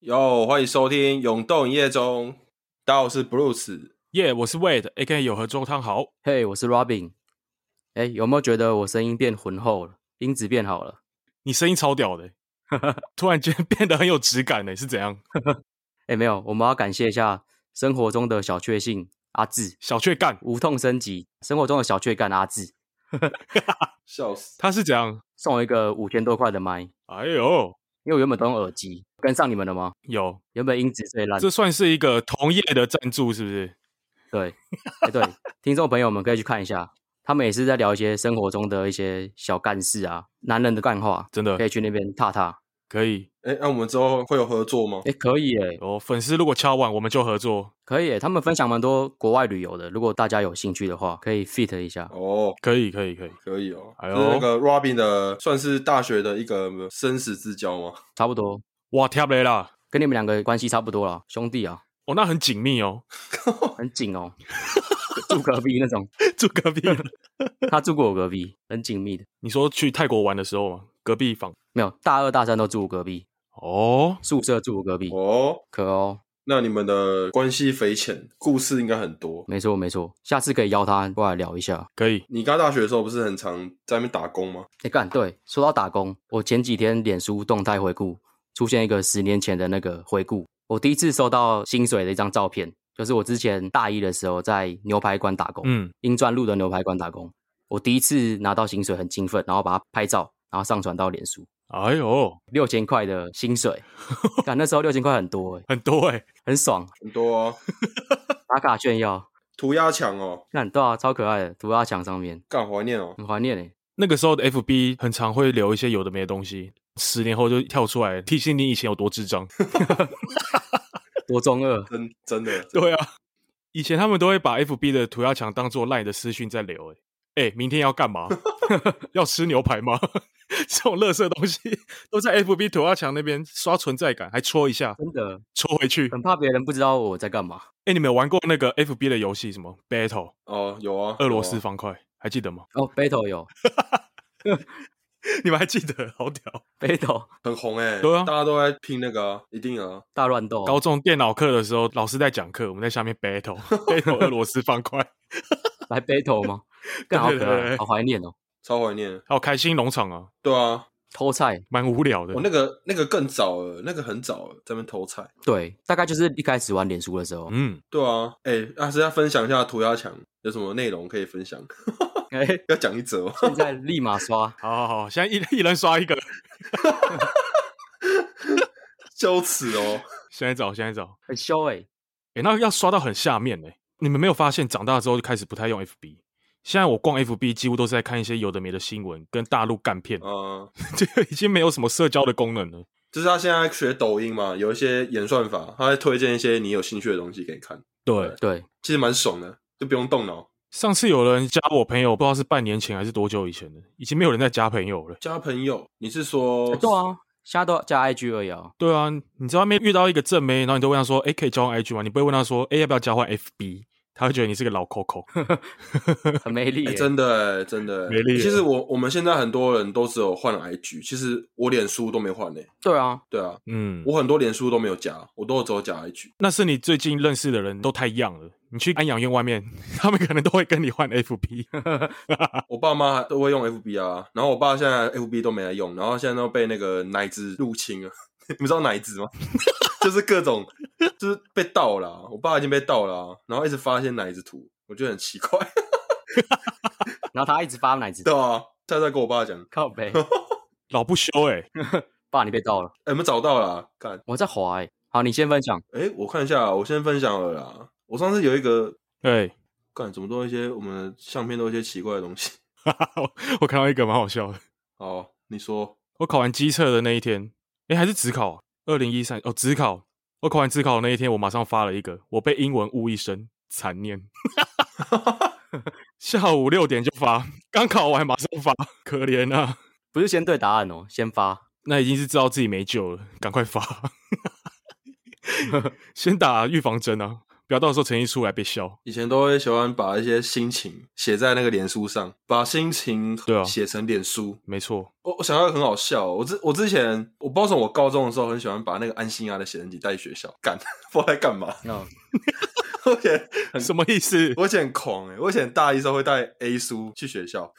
哟，欢迎收听《永动营业中》，大家好，我是 Bruce，耶，yeah, 我是 Wade，A.K.A. 有合周汤豪，嘿，hey, 我是 Robin，哎，有没有觉得我声音变浑厚了，音质变好了？你声音超屌的，突然间变得很有质感呢，是怎样？哎，没有，我们要感谢一下生活中的小确幸阿志，小确干。无痛升级，生活中的小确干阿志，笑死，他是讲送我一个五千多块的麦？哎呦！因为我原本都用耳机，跟上你们了吗？有，原本音质最烂。这算是一个同业的赞助，是不是？对，哎对，听众朋友们可以去看一下，他们也是在聊一些生活中的一些小干事啊，男人的干话，真的可以去那边踏踏。可以，哎，那我们之后会有合作吗？哎，可以哎，哦，粉丝如果敲碗，我们就合作。可以，他们分享蛮多国外旅游的，如果大家有兴趣的话，可以 fit 一下。哦，可以，可以，可以，可以哦。还有那个 Robin 的，算是大学的一个生死之交吗？差不多。哇，跳雷啦，跟你们两个关系差不多了，兄弟啊。哦，那很紧密哦，很紧哦，住隔壁那种，住隔壁。他住过我隔壁，很紧密的。你说去泰国玩的时候吗？隔壁房没有，大二大三都住我隔壁。哦，宿舍住我隔壁。哦，可哦。那你们的关系匪浅，故事应该很多。没错没错，下次可以邀他过来聊一下。可以。你刚大学的时候不是很常在那边打工吗？哎干，对，说到打工，我前几天脸书动态回顾。出现一个十年前的那个回顾，我第一次收到薪水的一张照片，就是我之前大一的时候在牛排馆打工，嗯，英专路的牛排馆打工，我第一次拿到薪水很兴奋，然后把它拍照，然后上传到脸书。哎呦，六千块的薪水，感那时候六千块很多哎、欸，很多哎、欸，很爽，很多哦，打卡炫耀，涂鸦墙哦，看对啊，超可爱的涂鸦墙上面，干怀念哦，很怀念哎、欸。那个时候的 FB 很常会留一些有的没的东西。十年后就跳出来提醒你以前有多智障，多中二，真真的，对啊，以前他们都会把 FB 的涂鸦墙当做 LINE 的私讯在留，哎，明天要干嘛？要吃牛排吗？这种垃圾东西都在 FB 涂鸦墙那边刷存在感，还戳一下，真的戳回去，很怕别人不知道我在干嘛。哎，你们有玩过那个 FB 的游戏什么 Battle？哦，有啊，俄罗斯方块，还记得吗？哦，Battle 有。你们还记得？好屌，Battle 很红哎、欸，对啊，大家都在拼那个、啊，一定啊，大乱斗。高中电脑课的时候，老师在讲课，我们在下面 Battle，Battle 俄罗斯方块，来 Battle 吗？更好可爱，好怀念哦，超怀念。还有开心农场啊，对啊，偷菜，蛮无聊的。我、哦、那个那个更早了，那个很早了，在那边偷菜。对，大概就是一开始玩脸书的时候。嗯，对啊，哎、欸，还是要分享一下涂鸦墙有什么内容可以分享。哎，要讲一则，现在立马刷，好好好，现在一一人刷一个，羞耻哦！现在找，现在找，很羞哎、欸，哎，那要刷到很下面哎，你们没有发现长大之后就开始不太用 FB？现在我逛 FB 几乎都是在看一些有的没的新闻跟大陆干片，嗯，这个已经没有什么社交的功能了。就是他现在学抖音嘛，有一些演算法，他会推荐一些你有兴趣的东西给你看。对对，其实蛮爽的，就不用动脑。上次有人加我朋友，不知道是半年前还是多久以前的，已经没有人在加朋友了。加朋友，你是说？欸、对啊，现在都加 IG 而已啊。对啊，你在外面遇到一个正妹，然后你都问他说：“哎、欸，可以交换 IG 吗？”你不会问他说：“哎、欸，要不要交换 FB？” 他会觉得你是个老 Coco，很没力、欸欸，真的、欸，真的、欸、没力。其实我我们现在很多人都只有换了 IG，其实我脸书都没换呢、欸。对啊，对啊，嗯，我很多脸书都没有加，我都只有加 IG。那是你最近认识的人都太一样了。你去安养院外面，他们可能都会跟你换 FB。我爸妈都会用 FB 啊，然后我爸现在 FB 都没来用，然后现在都被那个奶子入侵了。你们知道奶子吗？就是各种，就是被盗了、啊。我爸已经被盗了、啊，然后一直发一些奶子图，我觉得很奇怪。然后他一直发奶子图，对啊，他在跟我爸讲，靠北，老不休哎、欸，爸你被盗了，哎、欸，我们找到了、啊，看我在滑哎、欸，好，你先分享，哎、欸，我看一下，我先分享了啦。我上次有一个，哎，干怎么都一些我们相片都一些奇怪的东西。我看到一个蛮好笑的，好，你说，我考完机测的那一天。哎，还是指考，二零一三哦，职考。我考完自考的那一天，我马上发了一个，我被英文误一生，残念。下午六点就发，刚考完马上发，可怜啊！不是先对答案哦，先发，那已经是知道自己没救了，赶快发，先打预防针啊，不要到时候成绩出来被笑。以前都会喜欢把一些心情写在那个脸书上，把心情对啊写成脸书。没错，我我想到一个很好笑哦，我之我之前我不知道从我高中的时候很喜欢把那个安心亚的写真集带学校干，不知道在干嘛。嗯，我以前很什么意思？我以前很狂哎，我以前大一时候会带 A 书去学校，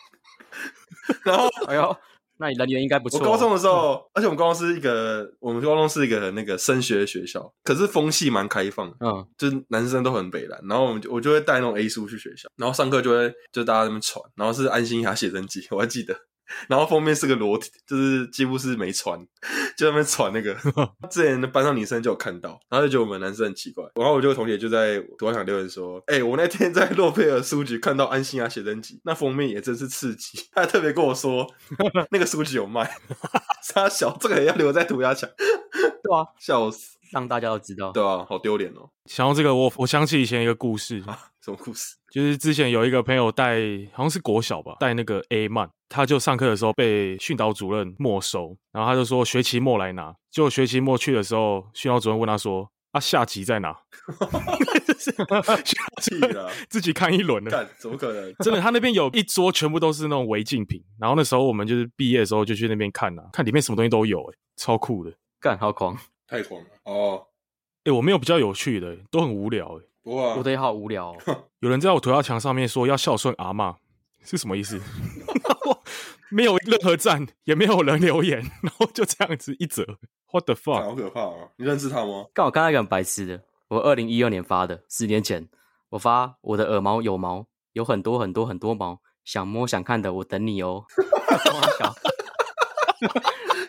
然后哎呦，那你人缘应该不错。我高中的时候，而且我们高中是一个，我们高中是一个那个升学学校，可是风气蛮开放的，嗯，就是男生都很北蓝，然后我们就我就会带那种 A 书去学校，然后上课就会就大家在那边传，然后是安心雅写真集，我还记得。然后封面是个裸体，就是几乎是没穿，就在那边传那个。之前的班上女生就有看到，然后就觉得我们男生很奇怪。然后我就同学就在图书馆留言说：“哎、欸，我那天在洛佩尔书局看到安心亚写真集，那封面也真是刺激。”他还特别跟我说，那个书局有卖。他小，这个也要留在涂鸦墙。对啊，笑死，让大家都知道。对啊，好丢脸哦。想到这个，我我想起以前一个故事。啊、什么故事？就是之前有一个朋友带，好像是国小吧，带那个 A 曼，他就上课的时候被训导主任没收，然后他就说学期末来拿。结果学期末去的时候，训导主任问他说：“啊，下集在哪？”气了，自己看一轮了。干，怎么可能？真的，他那边有一桌全部都是那种违禁品。然后那时候我们就是毕业的时候就去那边看啊，看里面什么东西都有，哎，超酷的。干，好狂，太狂了哦！哎，我没有比较有趣的，都很无聊，哎。哇，我的也好无聊、哦。有人在我涂鸦墙上面说要孝顺阿嬷，是什么意思？没有任何赞，也没有人留言，然后就这样子一折。What the fuck？好可怕啊！你认识他吗？刚好看到一个很白痴的，我二零一二年发的，十年前我发我的耳毛有毛，有很多很多很多毛，想摸想看的我等你哦。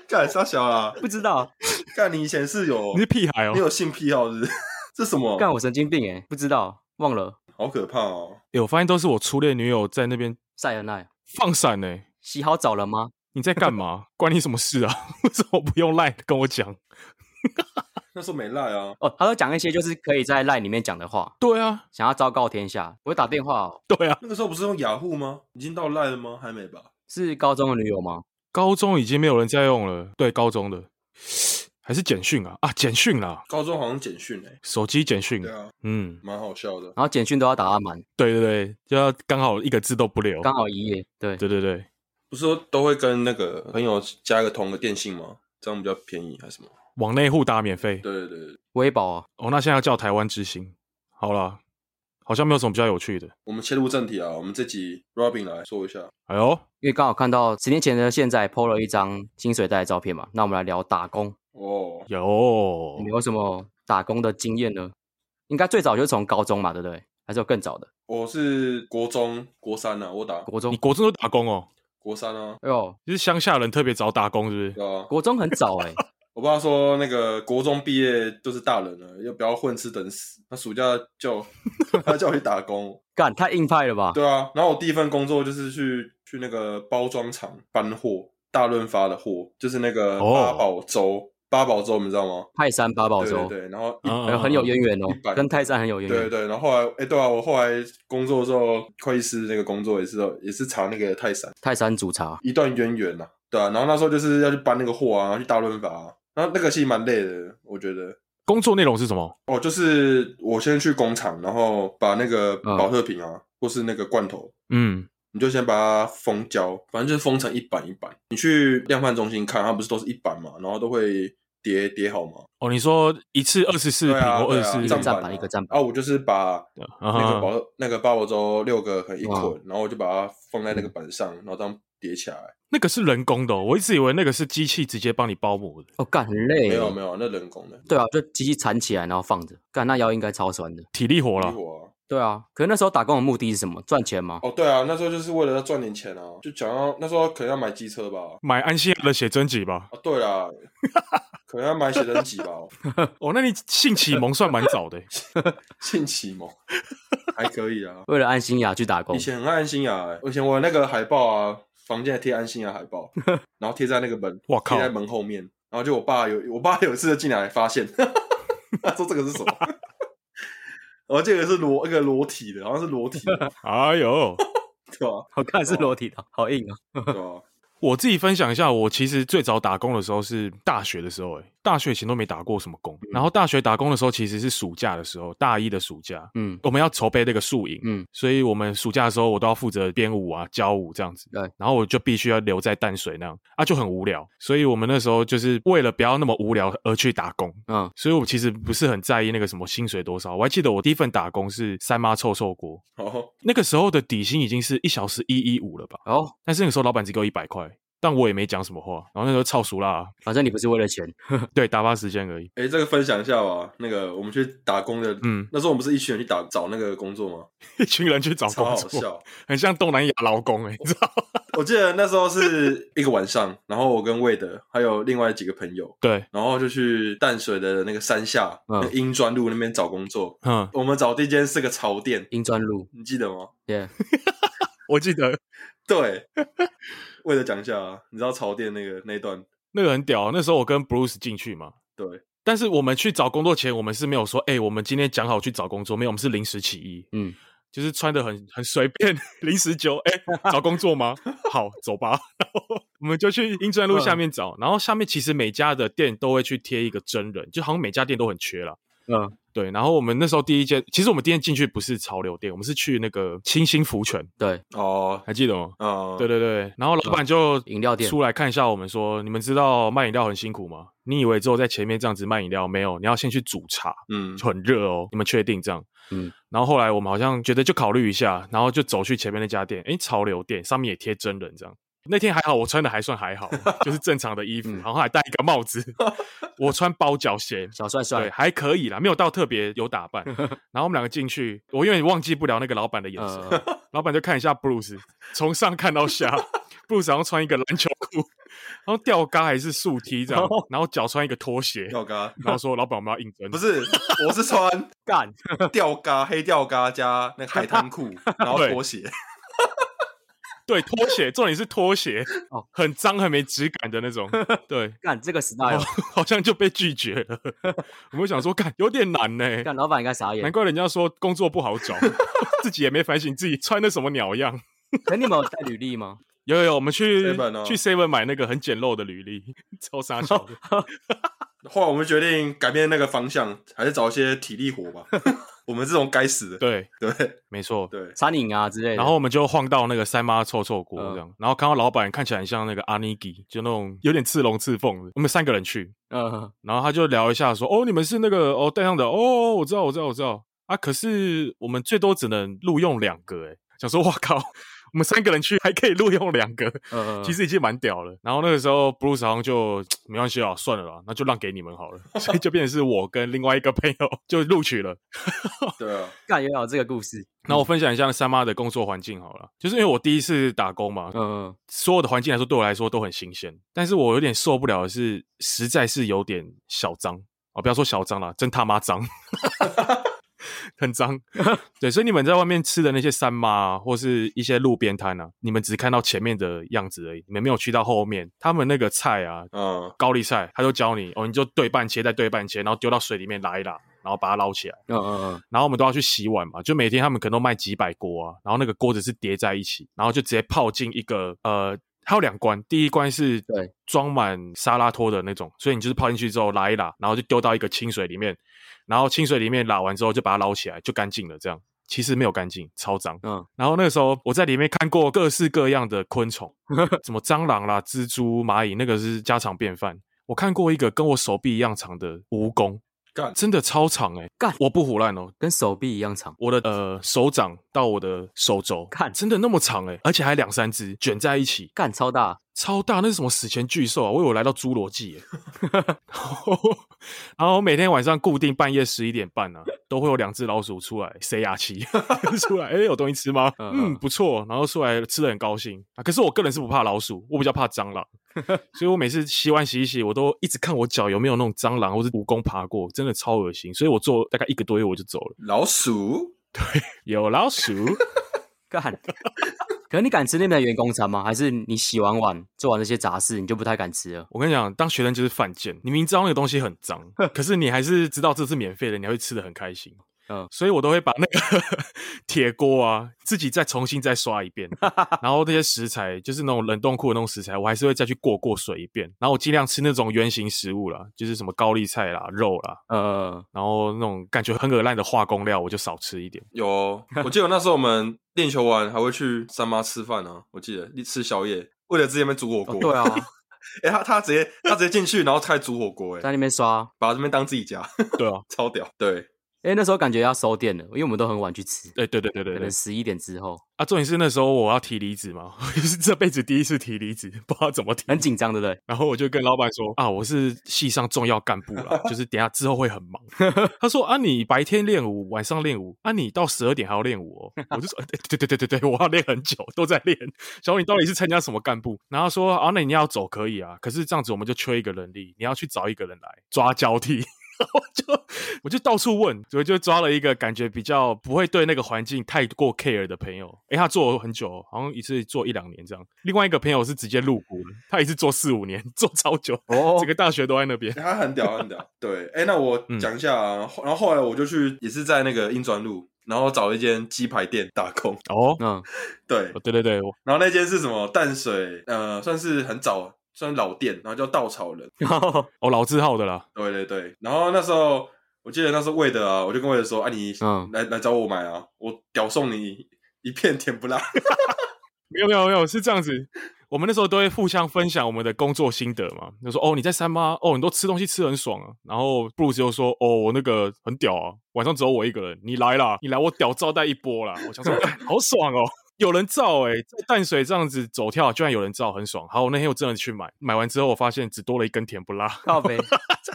干啥小啦？不知道。干你以前是有你是屁孩哦？你有性癖好是不是？这什么？干我神经病哎！不知道，忘了。好可怕哦！哎，我发现都是我初恋女友在那边晒恩爱放闪呢。洗好澡了吗？你在干嘛？关你什么事啊？为什么不用赖跟我讲？那时候没赖啊。哦，他都讲一些就是可以在赖里面讲的话。对啊，想要昭告天下，我会打电话哦。对啊，那个时候不是用雅虎吗？已经到赖了吗？还没吧？是高中的女友吗？高中已经没有人在用了。对，高中的。还是简讯啊啊，简讯啦！高中好像简讯哎，手机简讯。对啊，嗯，蛮好笑的。然后简讯都要打满。对对对，就要刚好一个字都不留，刚好一页。对对对对，不是说都会跟那个朋友加一个同个电信吗？这样比较便宜还是什么？网内互打免费。对对对，微保啊。哦，那现在要叫台湾之星。好了，好像没有什么比较有趣的。我们切入正题啊，我们这集 Robin 来说一下。哎呦，因为刚好看到十年前的现在 PO 了一张薪水袋的照片嘛，那我们来聊打工。哦，有，你有什么打工的经验呢？应该最早就是从高中嘛，对不对？还是有更早的？我是国中国三啊，我打国中，你国中都打工哦？国三啊，哎呦，就是乡下人特别早打工，是不是？对啊，国中很早哎、欸。我爸说那个国中毕业都是大人了，要不要混吃等死？他暑假叫 他叫我去打工，干太硬派了吧？对啊，然后我第一份工作就是去去那个包装厂搬货，大润发的货，就是那个八宝粥。Oh. 八宝粥，你知道吗？泰山八宝粥，对，对对，然后很有渊源哦，跟泰山很有渊源。对对，然后后来，哎，对啊，我后来工作的时候，会计师那个工作也是，也是查那个泰山，泰山煮茶，一段渊源呐，对啊，然后那时候就是要去搬那个货啊，去大润发啊，然后那个其实蛮累的，我觉得。工作内容是什么？哦，就是我先去工厂，然后把那个保特瓶啊，嗯、或是那个罐头，嗯。你就先把它封胶，反正就是封成一板一板。你去量贩中心看，它不是都是一板嘛，然后都会叠叠好嘛。哦，你说一次二十四瓶或二十四站板，一个站板。啊，我就是把那个宝那个八宝粥六个可以一捆，然后我就把它放在那个板上，然后这样叠起来。那个是人工的，我一直以为那个是机器直接帮你包膜的。哦，干很累。没有没有，那人工的。对啊，就机器缠起来，然后放着。干那腰应该超酸的，体力活了。对啊，可是那时候打工的目的是什么？赚钱吗？哦，对啊，那时候就是为了要赚点钱啊，就想要那时候可能要买机车吧，买安心亚的写真集吧。哦，对啊，可能要买写真集吧。哦，那你性启蒙算蛮早的，性启蒙还可以啊。为了安心雅去打工，以前很爱安心亚，以前我那个海报啊，房间还贴安心雅海报，然后贴在那个门，哇靠，贴在门后面，然后就我爸有，我爸有一次就进来发现，他说这个是什么？我这个是裸一个裸体的，好像是裸体的。哎呦，对吧？好看是裸体的，好硬啊。对吧？我自己分享一下，我其实最早打工的时候是大学的时候，诶大学以前都没打过什么工。嗯、然后大学打工的时候其实是暑假的时候，大一的暑假，嗯，我们要筹备那个宿营，嗯，所以我们暑假的时候我都要负责编舞啊、教舞这样子，对，然后我就必须要留在淡水那样，啊，就很无聊，所以我们那时候就是为了不要那么无聊而去打工，嗯，所以我其实不是很在意那个什么薪水多少，我还记得我第一份打工是三妈臭臭锅，哦，那个时候的底薪已经是一小时一一五了吧，哦，但是那个时候老板只给我一百块。但我也没讲什么话，然后那时候超熟啦，反正你不是为了钱，对，打发时间而已。哎、欸，这个分享一下吧。那个我们去打工的，嗯，那时候我们不是一群人去打找那个工作吗？一群人去找工作，超好笑，很像东南亚劳工哎、欸，你知道？我记得那时候是一个晚上，然后我跟魏德还有另外几个朋友，对，然后就去淡水的那个山下，嗯，英专路那边找工作。嗯，我们找第一间是个潮店，英专路，你记得吗？对，我记得，对。为了讲一下啊，你知道潮店那个那一段，那个很屌啊。那时候我跟 Bruce 进去嘛，对。但是我们去找工作前，我们是没有说，哎、欸，我们今天讲好去找工作，没有，我们是临时起意，嗯，就是穿的很很随便，临时就，哎、欸，找工作吗？好，走吧。然后我们就去英专路下面找，嗯、然后下面其实每家的店都会去贴一个真人，就好像每家店都很缺了，嗯。对，然后我们那时候第一间，其实我们第一间进去不是潮流店，我们是去那个清新福泉。对，哦，还记得吗？哦，对对对。然后老板就饮料店出来看一下我们，说：“你们知道卖饮料很辛苦吗？你以为只有在前面这样子卖饮料没有？你要先去煮茶，嗯，就很热哦。你们确定这样？嗯。然后后来我们好像觉得就考虑一下，然后就走去前面那家店，诶，潮流店上面也贴真人这样。那天还好，我穿的还算还好，就是正常的衣服，然后还戴一个帽子。我穿包脚鞋，小帅帅，对，还可以啦，没有到特别有打扮。然后我们两个进去，我永远忘记不了那个老板的眼神。老板就看一下 Bruce，从上看到下，Bruce 好像穿一个篮球裤，然后吊嘎还是竖 T 这样，然后脚穿一个拖鞋，吊嘎，然后说老板我们要应征，不是，我是穿干吊嘎黑吊嘎加那个海滩裤，然后拖鞋。对，拖鞋，重点是拖鞋，哦，很脏、很没质感的那种。对，干这个 style 好像就被拒绝了。我们想说，干有点难呢。干老板应该傻眼，难怪人家说工作不好找，自己也没反省自己穿的什么鸟样。那你们有带履历吗？有有有，我们去 Seven、哦、去 Seven 买那个很简陋的履历，超傻笑的。后来我们决定改变那个方向，还是找一些体力活吧。我们这种该死的，对对，没错，对餐饮啊之类的。然后我们就晃到那个三妈臭臭锅这样，嗯、然后看到老板看起来很像那个阿尼基，就那种有点刺龙刺凤的。我们三个人去，嗯，然后他就聊一下说：“哦，你们是那个哦带上的哦，我知道，我知道，我知道啊。可是我们最多只能录用两个，哎想说哇靠。”我们三个人去还可以录用两个，嗯，其实已经蛮屌了。然后那个时候，Bruce 好像就没关系啊，算了啦，那就让给你们好了。所以就变成是我跟另外一个朋友就录取了。对啊，干也有这个故事。那我分享一下三妈的工作环境好了，就是因为我第一次打工嘛，嗯，所有的环境来说对我来说都很新鲜，但是我有点受不了的是，实在是有点小脏哦，不要说小脏了，真他妈脏。很脏，对，所以你们在外面吃的那些山妈啊，或是一些路边摊啊，你们只看到前面的样子而已，你们没有去到后面。他们那个菜啊，嗯，高丽菜，他就教你哦，你就对半切，再对半切，然后丢到水里面拉一拉，然后把它捞起来。嗯嗯嗯。然后我们都要去洗碗嘛，就每天他们可能都卖几百锅啊，然后那个锅子是叠在一起，然后就直接泡进一个呃，还有两关，第一关是对装满沙拉托的那种，所以你就是泡进去之后拉一拉，然后就丢到一个清水里面。然后清水里面拉完之后，就把它捞起来，就干净了。这样其实没有干净，超脏。嗯。然后那个时候我在里面看过各式各样的昆虫，什么蟑螂啦、蜘蛛、蚂蚁，那个是家常便饭。我看过一个跟我手臂一样长的蜈蚣，干，真的超长诶、欸、干，我不胡乱哦，跟手臂一样长。我的呃手掌到我的手肘，看真的那么长诶、欸、而且还两三只卷在一起，干超大。超大，那是什么史前巨兽啊！我以为我来到侏罗纪耶。然后每天晚上固定半夜十一点半呢、啊，都会有两只老鼠出来塞牙期 出来，哎、欸，有东西吃吗？嗯，不错。然后出来吃的很高兴啊。可是我个人是不怕老鼠，我比较怕蟑螂，所以我每次洗碗洗一洗，我都一直看我脚有没有那种蟑螂或是蜈蚣爬过，真的超恶心。所以我做大概一个多月我就走了。老鼠？对，有老鼠。干。可是你敢吃那边的员工餐吗？还是你洗完碗做完那些杂事，你就不太敢吃了？我跟你讲，当学生就是犯贱。你明知道那个东西很脏，可是你还是知道这是免费的，你还会吃的很开心。嗯，所以我都会把那个 铁锅啊自己再重新再刷一遍，然后那些食材就是那种冷冻库的那种食材，我还是会再去过过水一遍，然后我尽量吃那种圆形食物啦，就是什么高丽菜啦、肉啦，呃，然后那种感觉很恶烂的化工料，我就少吃一点。有、哦，我记得那时候我们练球完还会去三妈吃饭啊，我记得吃宵夜，为了之前边煮火锅、哦。对啊，哎、欸，他他直接他直接进去，然后开始煮火锅，哎，在那边刷，把这边当自己家。对啊，超屌。对。哎，那时候感觉要收店了，因为我们都很晚去吃。对对对对对，可能十一点之后啊。重点是那时候我要提离职嘛，我是这辈子第一次提离职，不知道怎么提，很紧张，对不对？然后我就跟老板说啊，我是系上重要干部啦，就是等下之后会很忙。他说啊，你白天练舞，晚上练舞，啊，你到十二点还要练舞哦。我就说，对对对对对，我要练很久，都在练。小伟，你到底是参加什么干部？然后说啊，那你要走可以啊，可是这样子我们就缺一个人力，你要去找一个人来抓交替。我就我就到处问，所以就抓了一个感觉比较不会对那个环境太过 care 的朋友。诶，他做了很久，好像一次做一两年这样。另外一个朋友是直接入股，他一次做四五年，做超久，哦，整个大学都在那边。他很屌，很屌。对，诶，那我讲一下啊。然后后来我就去，也是在那个英专路，然后找一间鸡排店打工。哦，嗯，对，对对对。然后那间是什么？淡水，呃，算是很早。算老店，然后叫稻草人，哦，老字号的啦。对对对，然后那时候我记得那时候魏德啊，我就跟魏德说：“啊，你来、嗯、来来找我买啊，我屌送你一片甜不辣。”没有没有没有，是这样子。我们那时候都会互相分享我们的工作心得嘛。就说：“哦，你在三八，哦，你都吃东西吃很爽啊。”然后布鲁斯又说：“哦，我那个很屌啊，晚上只有我一个人，你来啦，你来我屌招待一波啦。”我想说，好爽哦。有人造哎、欸，在淡水这样子走跳，居然有人造，很爽。好，我那天我真的去买，买完之后我发现只多了一根甜不辣。靠呗，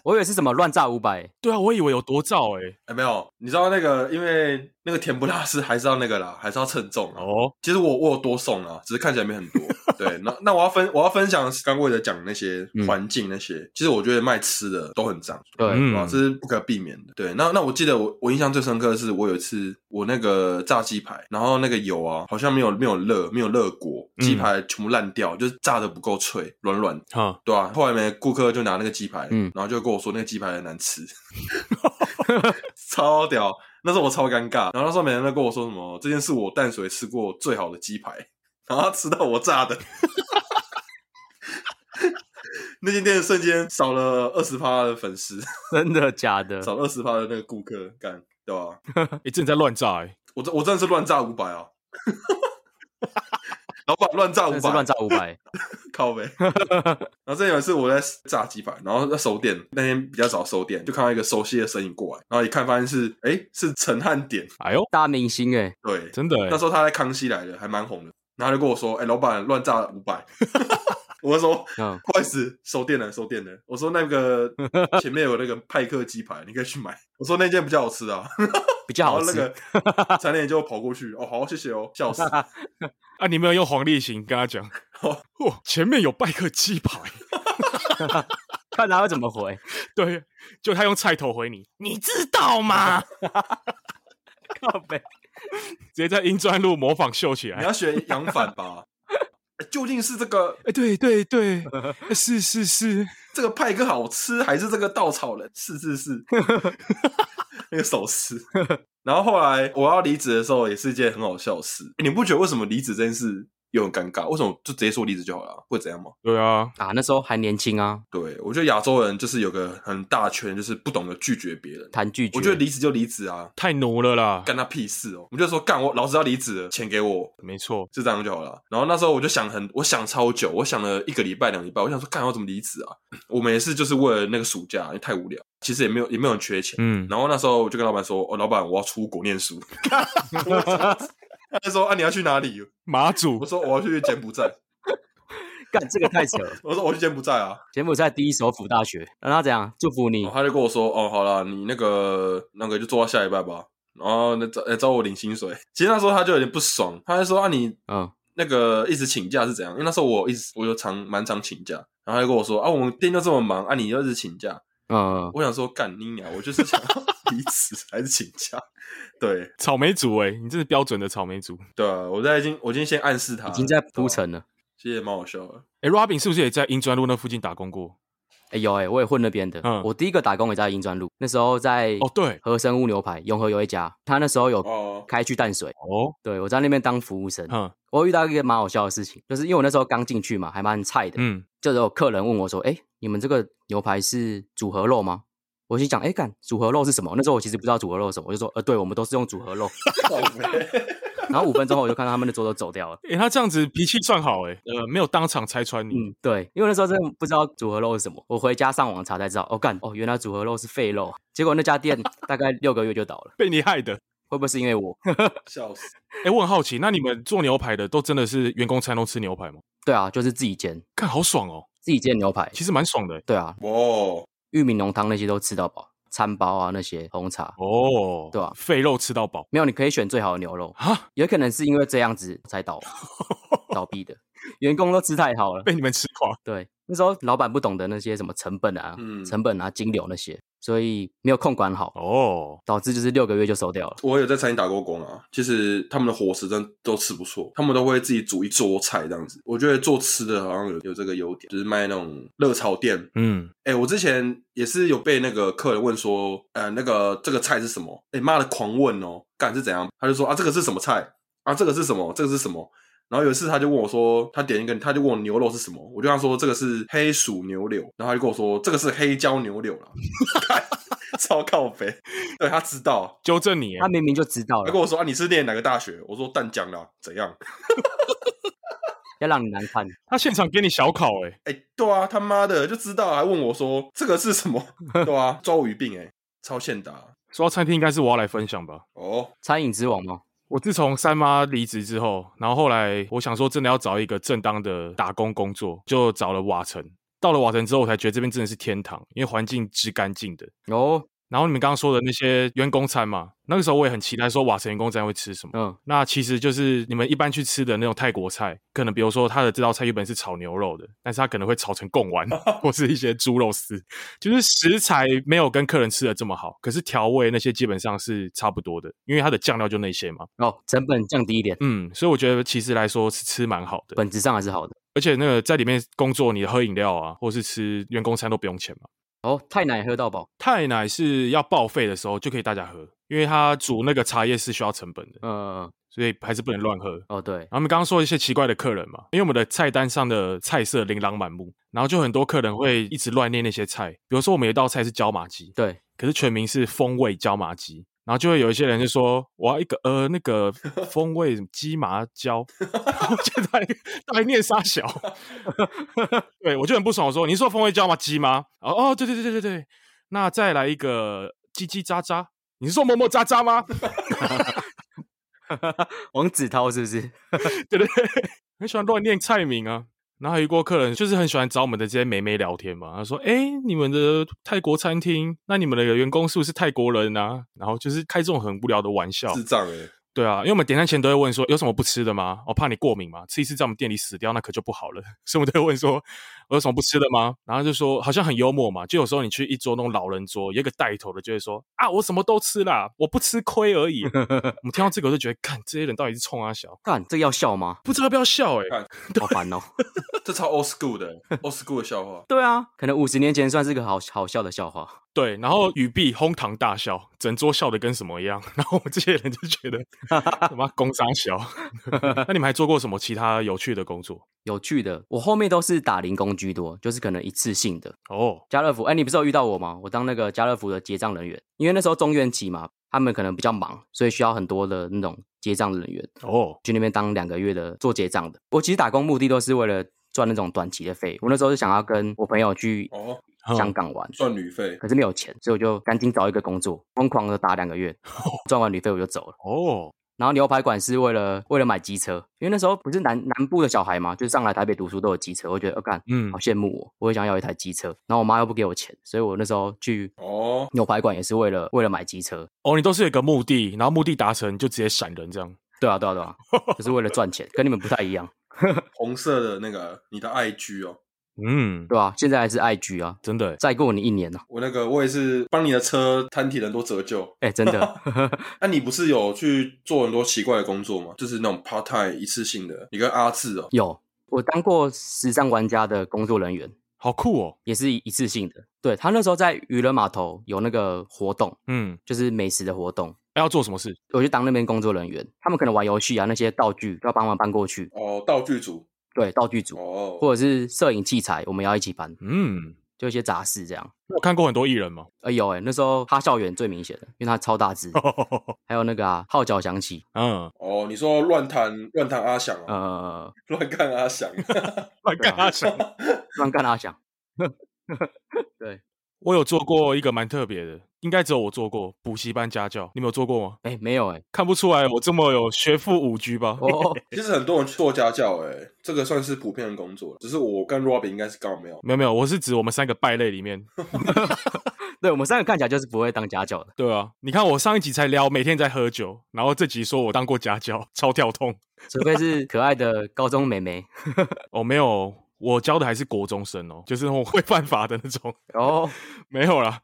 我以为是什么乱炸五百。对啊，我以为有多造哎、欸，哎、欸、没有，你知道那个，因为那个甜不辣是还是要那个啦，还是要称重哦。其实我我有多送啊，只是看起来没很多。对，那那我要分我要分享刚为了讲那些环境那些、嗯，其实我觉得卖吃的都很脏，对，这是不可避免的。对，那那我记得我我印象最深刻的是，我有一次我那个炸鸡排，然后那个油啊好像没有没有热，没有热锅，鸡排全部烂掉，嗯、就是炸的不够脆，软软。哈，对啊，后来没顾客就拿那个鸡排，嗯，然后就跟我说那个鸡排很难吃，超屌，那时候我超尴尬。然后那时候每人都跟我说什么，这件是我淡水吃过最好的鸡排。然后吃到我炸的，那间店瞬间少了二十趴的粉丝，真的假的？少了二十趴的那个顾客，干对吧？你真的在乱炸哎、欸！我真我真的是乱炸五百啊！老板乱炸五百，乱炸五百，靠呗。然后这有一次我在炸鸡排，然后在收店，那天比较早收店，就看到一个熟悉的身影过来，然后一看发现是，哎，是陈汉典，哎呦，大明星哎、欸，对，真的、欸，那时候他在康熙来的，还蛮红的。然后就跟我说：“哎、欸，老板乱炸五百。”我就说：“嗯，不好意思，收店了，收店了。”我说：“那个 前面有那个派克鸡排，你可以去买。”我说：“那件比较好吃啊，比较好吃。”然后那个陈年就跑过去：“哦，好，谢谢哦，笑死。”啊，你没有用黄立行跟他讲：“哦，前面有派克鸡排。”看他会怎么回？对，就他用菜头回你，你知道吗？靠北。直接在英专路模仿秀起来，你要学杨反吧？究竟是这个？哎、欸，对对对，是是是，这个派克好吃，还是这个稻草人？是是是，那个手势。然后后来我要离职的时候，也是一件很好笑的事。欸、你不觉得为什么离职这件事？又很尴尬，为什么就直接说离职就好了？会怎样吗？对啊，啊，那时候还年轻啊。对，我觉得亚洲人就是有个很大圈，就是不懂得拒绝别人，谈拒绝。我觉得离职就离职啊，太奴了啦，干他屁事哦！我就说干我老子要离职了，钱给我，没错，就这样就好了。然后那时候我就想很，我想超久，我想了一个礼拜、两礼拜，我想说干我怎么离职啊？我们也是就是为了那个暑假，因为太无聊，其实也没有也没有人缺钱，嗯。然后那时候我就跟老板说：“哦，老板，我要出国念书。”他就说：“啊，你要去哪里？马祖。”我说：“我要去柬埔寨。”干这个太扯了。我说：“我去柬埔寨啊，柬埔寨第一首府大学。”让他怎样祝福你？他就跟我说：“哦，好了，你那个那个就做到下礼拜吧。”然后那找来找我领薪水。其实那时候他就有点不爽，他就说：“啊，你嗯，那个一直请假是怎样？因为那时候我一直我就常蛮常请假。”然后他就跟我说：“啊，我们店就这么忙，啊，你又一直请假。”嗯，我想说干你娘，我就是想要 离职还是请假。对，草莓族哎、欸，你这是标准的草莓族。对啊，我在已经，我已经先暗示他，已经在铺陈了。其实也蛮好笑的。哎、欸、，Robin 是不是也在英专路那附近打工过？哎、欸、有哎、欸，我也混那边的。嗯，我第一个打工也在英专路，那时候在哦对和生屋牛排永和有一家，他那时候有哦，开去淡水。哦，对，我在那边当服务生。嗯我遇到一个蛮好笑的事情，就是因为我那时候刚进去嘛，还蛮菜的。嗯，就有客人问我说：“哎，你们这个牛排是组合肉吗？”我心想：“哎，干组合肉是什么？”那时候我其实不知道组合肉是什么，我就说：“呃，对，我们都是用组合肉。”然后五分钟后我就看到他们的桌都走掉了。哎，他这样子脾气算好哎，呃，没有当场拆穿你。嗯，对，因为那时候真的不知道组合肉是什么，我回家上网查才知道。哦，干哦，原来组合肉是废肉。结果那家店 大概六个月就倒了，被你害的。会不会是因为我？笑死！哎，我很好奇，那你们做牛排的都真的是员工餐都吃牛排吗？对啊，就是自己煎，看好爽哦，自己煎牛排，其实蛮爽的。对啊，哇，玉米浓汤那些都吃到饱，餐包啊那些红茶，哦，对啊，肥肉吃到饱？没有，你可以选最好的牛肉啊，有可能是因为这样子才倒 倒闭的，员工都吃太好了，被你们吃垮。对，那时候老板不懂得那些什么成本啊，嗯成本啊，金流那些，所以没有控管好，哦，导致就是六个月就收掉了。我有在餐厅打过工啊，其实他们的伙食真都吃不错，他们都会自己煮一桌菜这样子。我觉得做吃的好像有有这个优点，就是卖那种热炒店。嗯，哎、欸，我之前也是有被那个客人问说，呃，那个这个菜是什么？哎、欸，妈的，狂问哦，干是怎样？他就说啊，这个是什么菜？啊，这个是什么？这个是什么？然后有一次他就问我说，他点一个，他就问我牛肉是什么？我就跟他说这个是黑薯牛柳，然后他就跟我说这个是黑椒牛柳啦。超靠北，对他知道，纠正你，他明明就知道了。他跟我说啊，你是念哪个大学？我说淡江啦，怎样？要让你难看。他现场给你小考、欸，哎，哎，对啊，他妈的就知道，还问我说这个是什么？对啊，抓我语病，哎，超欠打。说到餐厅，应该是我要来分享吧？哦，餐饮之王吗？我自从三妈离职之后，然后后来我想说，真的要找一个正当的打工工作，就找了瓦城。到了瓦城之后，我才觉得这边真的是天堂，因为环境之干净的。哦，然后你们刚刚说的那些员工餐嘛，那个时候我也很期待说瓦城员工餐会吃什么。嗯，那其实就是你们一般去吃的那种泰国菜，可能比如说他的这道菜原本是炒牛肉的，但是他可能会炒成贡丸 或是一些猪肉丝，就是食材没有跟客人吃的这么好，可是调味那些基本上是差不多的，因为它的酱料就那些嘛。哦，成本降低一点，嗯，所以我觉得其实来说是吃蛮好的，本质上还是好的。而且那个在里面工作，你喝饮料啊，或是吃员工餐都不用钱嘛。哦，太奶喝到饱，太奶是要报废的时候就可以大家喝，因为它煮那个茶叶是需要成本的，嗯，所以还是不能乱喝。哦，对。然后我们刚刚说一些奇怪的客人嘛，因为我们的菜单上的菜色琳琅满目，然后就很多客人会一直乱念那些菜，比如说我们有一道菜是椒麻鸡，对，可是全名是风味椒麻鸡。然后就会有一些人就说，我要一个呃那个风味鸡麻椒，然后就在在念沙小，对我就很不爽，我说你说风味椒吗鸡吗？哦哦对对对对对对，那再来一个叽叽喳喳，你是说么么喳喳吗？王子涛是不是？对对对，很喜欢乱念菜名啊。然后有一个客人就是很喜欢找我们的这些美眉聊天嘛，他说：“哎，你们的泰国餐厅，那你们的员工是不是泰国人啊？”然后就是开这种很无聊的玩笑，智障哎。对啊，因为我们点餐前都会问说有什么不吃的吗？我怕你过敏嘛，吃一次在我们店里死掉那可就不好了，所以我们都会问说我有什么不吃的吗？然后就说好像很幽默嘛，就有时候你去一桌那种老人桌，有一个带头的就会说啊我什么都吃啦，我不吃亏而已。我们听到这个我就觉得，看这些人到底是冲啊小，看这个要笑吗？不知道要不要笑哎、看好烦哦，这超 old school 的 old school 的笑话。对啊，可能五十年前算是个好好笑的笑话。对，然后语毕哄堂大笑，整桌笑的跟什么一样。然后我们这些人就觉得 什么工商小。那你们还做过什么其他有趣的工作？有趣的，我后面都是打零工居多，就是可能一次性的。哦，家乐福，哎，你不是有遇到我吗？我当那个家乐福的结账人员，因为那时候中元期嘛，他们可能比较忙，所以需要很多的那种结账人员。哦，去那边当两个月的做结账的。我其实打工目的都是为了赚那种短期的费。我那时候是想要跟我朋友去哦，香港玩，赚旅费。可是没有钱，所以我就赶紧找一个工作，疯狂的打两个月，赚完旅费我就走了。哦，然后牛排馆是为了为了买机车，因为那时候不是南南部的小孩嘛，就是上来台北读书都有机车，我觉得，我、哦、干，嗯好，羡慕我，我也想要一台机车。然后我妈又不给我钱，所以我那时候去哦，牛排馆也是为了为了买机车。哦，你都是有一个目的，然后目的达成就直接闪人这样。对啊，对啊，对啊，就是为了赚钱，跟你们不太一样。红色的那个你的 IG 哦，嗯，对啊，现在还是 IG 啊，真的，再过你一年呢、啊。我那个我也是帮你的车摊体人多折旧，哎、欸，真的。那、啊、你不是有去做很多奇怪的工作吗？就是那种 part time 一次性的。你跟阿志哦，有，我当过时尚玩家的工作人员。好酷哦！也是一次性的。对，他那时候在渔人码头有那个活动，嗯，就是美食的活动。要做什么事？我就当那边工作人员，他们可能玩游戏啊，那些道具都要帮忙搬过去。哦，道具组。对，道具组。哦。或者是摄影器材，我们要一起搬。嗯。就一些杂事这样。我看过很多艺人吗？呃，有哎、欸、那时候哈校园最明显的，因为他超大只。还有那个啊，号角响起。嗯。哦，你说乱弹乱弹阿翔啊？呃，乱干阿翔，乱干阿翔，乱干阿翔。对。我有做过一个蛮特别的，应该只有我做过补习班家教，你们有做过吗？哎、欸，没有哎、欸，看不出来我这么有学富五居吧？哦，其实很多人去做家教、欸，哎，这个算是普遍的工作，只是我跟 Robin 应该是刚好没有，没有没有，我是指我们三个败类里面，对我们三个看起来就是不会当家教的，对啊，你看我上一集才聊每天在喝酒，然后这集说我当过家教，超跳痛，除非是可爱的高中妹妹，哦，没有。我教的还是国中生哦，就是那种会犯法的那种 哦，没有啦，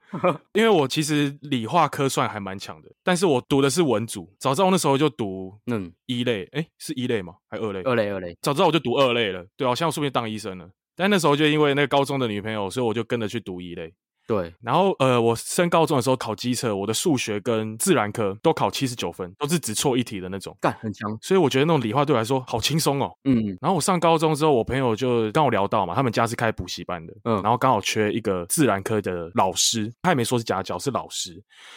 因为我其实理化科算还蛮强的，但是我读的是文组，早知道那时候就读嗯一类，哎、嗯，是一类吗？还二类？二类二类，早知道我就读二类了，对啊，现在我顺便当医生了，但那时候就因为那个高中的女朋友，所以我就跟着去读一类。对，然后呃，我升高中的时候考机测，我的数学跟自然科都考七十九分，都是只错一题的那种，干很强。所以我觉得那种理化对我来说好轻松哦。嗯，然后我上高中之后，我朋友就跟我聊到嘛，他们家是开补习班的，嗯，然后刚好缺一个自然科的老师，他也没说是家教，是老师，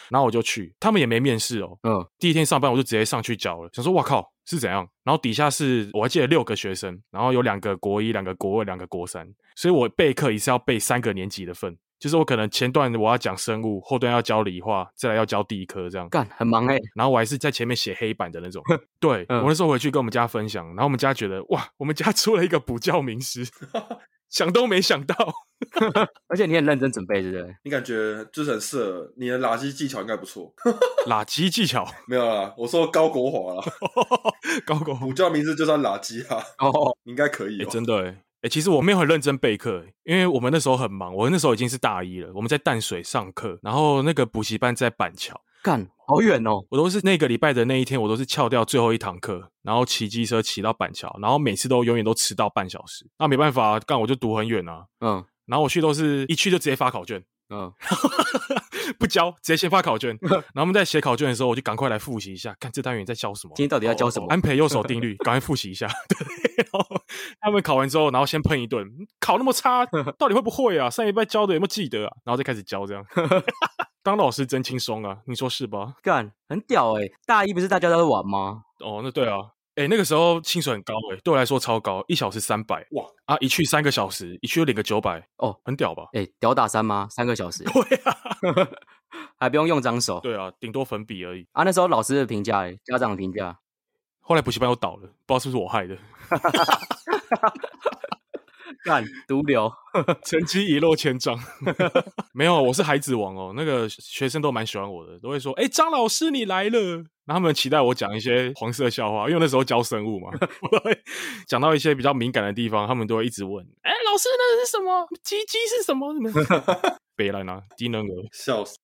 然后我就去，他们也没面试哦，嗯，第一天上班我就直接上去教了，想说哇靠是怎样，然后底下是我还记得六个学生，然后有两个国一，两个国二，两个国三，所以我备课也是要备三个年级的份。就是我可能前段我要讲生物，后段要教理化，再来要教地科这样，干很忙哎、欸。然后我还是在前面写黑板的那种。对、嗯、我那时候回去跟我们家分享，然后我们家觉得哇，我们家出了一个补教名师，想都没想到。而且你很认真准备，对不对？你感觉就是很适合，你的垃圾技巧应该不错。垃圾技巧没有啦，我说高国华啦。高国补教名师就算垃圾啊。哦，你应该可以、喔欸。真的哎。哎、欸，其实我没有很认真备课，因为我们那时候很忙。我那时候已经是大一了，我们在淡水上课，然后那个补习班在板桥，干好远哦。我都是那个礼拜的那一天，我都是翘掉最后一堂课，然后骑机车骑到板桥，然后每次都永远都迟到半小时。那没办法，干我就读很远啊。嗯，然后我去都是一去就直接发考卷。嗯，不交，直接先发考卷。然后我们在写考卷的时候，我就赶快来复习一下，看这单元在教什么。今天到底要教什么？安培右手定律，赶快复习一下。对，然后他们考完之后，然后先喷一顿，考那么差，到底会不会啊？上一拜教的有没有记得啊？然后再开始教，这样。当老师真轻松啊，你说是吧？干，很屌哎、欸！大一不是大家都在玩吗？哦，那对啊。哎、欸，那个时候薪水很高哎、欸，对我来说超高，一小时三百哇啊！一去三个小时，一去就领个九百哦，很屌吧？哎、欸，屌打三吗？三个小时？对啊，还不用用脏手？对啊，顶多粉笔而已啊。那时候老师的评价，哎，家长的评价，后来补习班又倒了，不知道是不是我害的。干毒瘤，成绩一落千丈。没有，我是孩子王哦。那个学生都蛮喜欢我的，都会说：“哎、欸，张老师你来了。”然后他们期待我讲一些黄色笑话，因为那时候教生物嘛，我都会讲到一些比较敏感的地方，他们都会一直问：“哎、欸，老师那是什么？鸡鸡是什么？”什么？别来拿低能儿，笑死。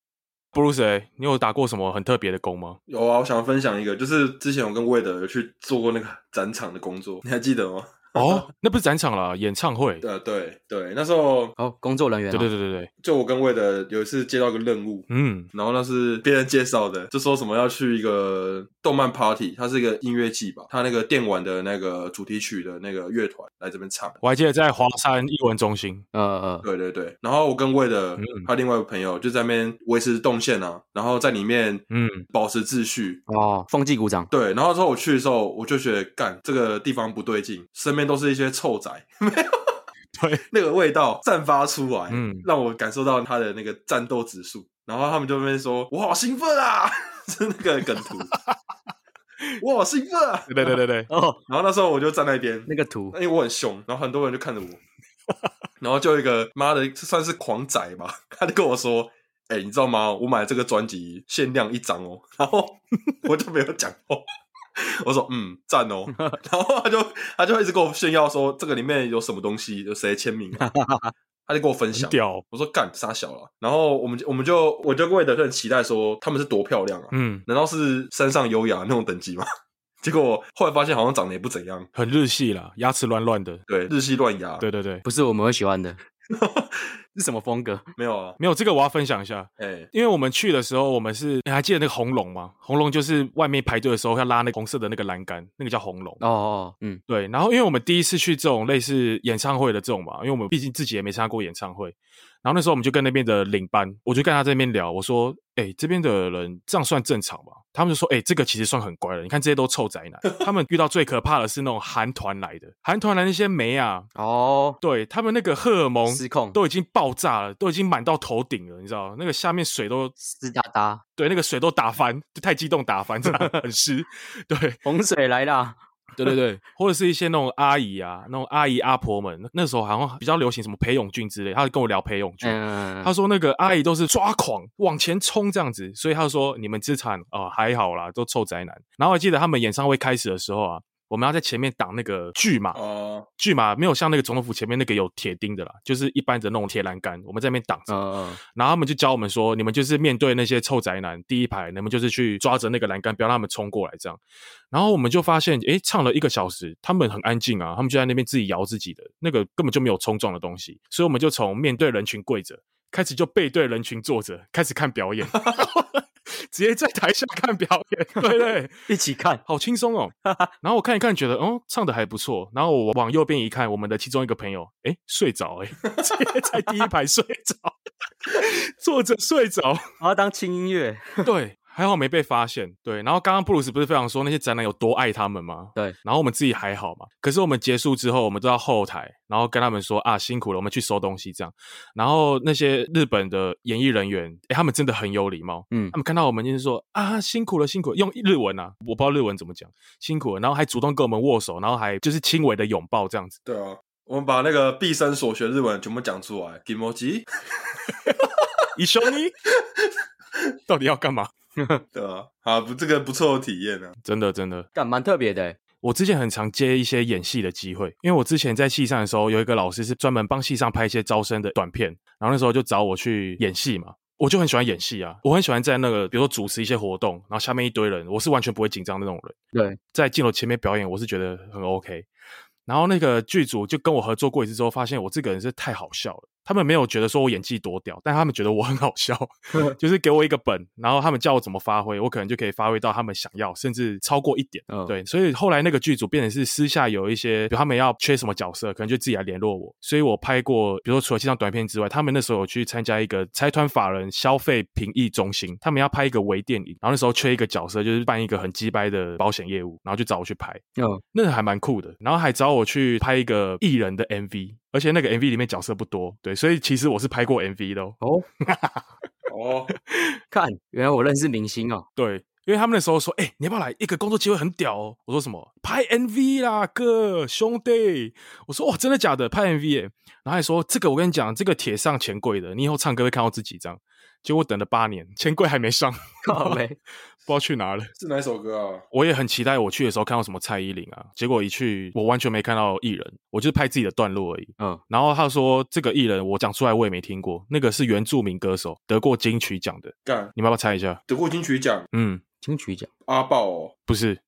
布鲁斯，你有打过什么很特别的工吗？有啊，我想要分享一个，就是之前我跟魏德有去做过那个展场的工作，你还记得吗？哦，那不是展场啦，演唱会。对对对，那时候哦，工作人员、啊。对对对对对，就我跟魏的有一次接到一个任务，嗯，然后那是别人介绍的，就说什么要去一个动漫 party，它是一个音乐季吧，它那个电玩的那个主题曲的那个乐团来这边唱。我还记得在华山艺文中心，嗯嗯，对对对。然后我跟魏的他另外一个朋友就在那边维持动线啊，然后在里面嗯保持秩序哦，风纪鼓掌。对，然后之后我去的时候，我就觉得干这个地方不对劲，身边都是一些臭。仔没有，对，那个味道散发出来，嗯，让我感受到他的那个战斗指数。然后他们就那边说：“我好兴奋啊！” 是那个梗图，我好兴奋啊！对对对对，哦。然后那时候我就站那边，那个图，因为我很凶，然后很多人就看着我，然后就一个妈的算是狂仔吧，他就跟我说：“哎、欸，你知道吗？我买这个专辑限量一张哦。”然后我就没有讲话。我说嗯赞哦，然后他就他就一直跟我炫耀说这个里面有什么东西，有谁签名，啊，他就跟我分享。我说干傻小了，然后我们我们就我就为的很期待说他们是多漂亮啊，嗯，难道是山上优雅那种等级吗？结果后来发现好像长得也不怎样，很日系啦，牙齿乱乱的，对，日系乱牙，对对对，不是我们会喜欢的。是什么风格？没有啊，没有这个我要分享一下。哎、欸，因为我们去的时候，我们是你还记得那个红龙吗？红龙就是外面排队的时候要拉那个红色的那个栏杆，那个叫红龙。哦哦，嗯，对。然后因为我们第一次去这种类似演唱会的这种嘛，因为我们毕竟自己也没参加过演唱会。然后那时候我们就跟那边的领班，我就跟他在那边聊，我说：“哎，这边的人这样算正常吗？”他们就说：“哎，这个其实算很乖了。你看这些都臭宅男，他们遇到最可怕的是那种韩团来的，韩团来那些妹啊，哦，对他们那个荷尔蒙失控，都已经爆炸了，都已经满到头顶了，你知道那个下面水都湿哒哒，对，那个水都打翻，就太激动打翻，这样很湿，对，洪水来了。”对对对，或者是一些那种阿姨啊，那种阿姨阿婆们，那时候好像比较流行什么裴勇俊之类，他就跟我聊裴勇俊，嗯、他说那个阿姨都是抓狂往前冲这样子，所以他就说你们资产啊还好啦，都臭宅男。然后我记得他们演唱会开始的时候啊。我们要在前面挡那个巨马，哦，巨马没有像那个总统府前面那个有铁钉的啦，就是一般的那种铁栏杆，我们在那边挡着。嗯嗯。然后他们就教我们说，你们就是面对那些臭宅男，第一排，你们就是去抓着那个栏杆，不要让他们冲过来这样。然后我们就发现，诶，唱了一个小时，他们很安静啊，他们就在那边自己摇自己的，那个根本就没有冲撞的东西。所以我们就从面对人群跪着，开始就背对人群坐着，开始看表演。直接在台下看表演，对对，一起看，好轻松哦。然后我看一看，觉得哦，唱的还不错。然后我往右边一看，我们的其中一个朋友，哎，睡着，哎，直接在第一排睡着，坐着睡着，然后当轻音乐，对。还好没被发现，对。然后刚刚布鲁斯不是非常说那些宅男有多爱他们吗？对。然后我们自己还好嘛。可是我们结束之后，我们都到后台，然后跟他们说啊，辛苦了，我们去收东西这样。然后那些日本的演艺人员，诶他们真的很有礼貌。嗯。他们看到我们就是说啊，辛苦了，辛苦了，用日文啊，我不知道日文怎么讲，辛苦了。然后还主动跟我们握手，然后还就是轻微的拥抱这样子。对啊，我们把那个毕生所学日文全部讲出来。Kimochi，一绪に，到底要干嘛？对啊，好不，这个不错的体验啊，真的真的，干蛮特别的。我之前很常接一些演戏的机会，因为我之前在戏上的时候，有一个老师是专门帮戏上拍一些招生的短片，然后那时候就找我去演戏嘛，我就很喜欢演戏啊，我很喜欢在那个比如说主持一些活动，然后下面一堆人，我是完全不会紧张那种人。对，在镜头前面表演，我是觉得很 OK。然后那个剧组就跟我合作过一次之后，发现我这个人是太好笑了。他们没有觉得说我演技多屌，但他们觉得我很好笑，就是给我一个本，然后他们叫我怎么发挥，我可能就可以发挥到他们想要，甚至超过一点。嗯，对，所以后来那个剧组变成是私下有一些，比如他们要缺什么角色，可能就自己来联络我。所以我拍过，比如说除了这张短片之外，他们那时候有去参加一个财团法人消费评议中心，他们要拍一个微电影，然后那时候缺一个角色，就是办一个很鸡掰的保险业务，然后就找我去拍。嗯，那还蛮酷的，然后还找我去拍一个艺人的 MV。而且那个 MV 里面角色不多，对，所以其实我是拍过 MV 的哦。哦，哦，看，原来我认识明星哦。对，因为他们那时候说，哎、欸，你要不要来？一个工作机会很屌哦。我说什么？拍 MV 啦，哥兄弟。我说哇，真的假的？拍 MV 耶。然后还说这个，我跟你讲，这个铁上钱柜的，你以后唱歌会看到自己这样。结果等了八年，钱柜还没上，好嘞不知道去哪了。是哪首歌啊？我也很期待我去的时候看到什么蔡依林啊。结果一去，我完全没看到艺人，我就是拍自己的段落而已。嗯，然后他说这个艺人我讲出来我也没听过，那个是原住民歌手，得过金曲奖的。干，你们要不要猜一下？得过金曲奖？嗯，金曲奖。阿豹哦？不是。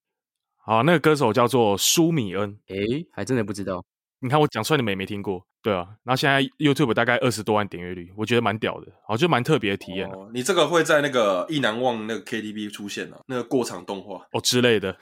好，那个歌手叫做舒米恩。诶，还真的不知道。你看我讲出来，你们也没听过，对啊。然后现在 YouTube 大概二十多万点阅率，我觉得蛮屌的，好，就蛮特别的体验、啊哦。你这个会在那个意难忘那个 KTV 出现啊，那个过场动画哦之类的，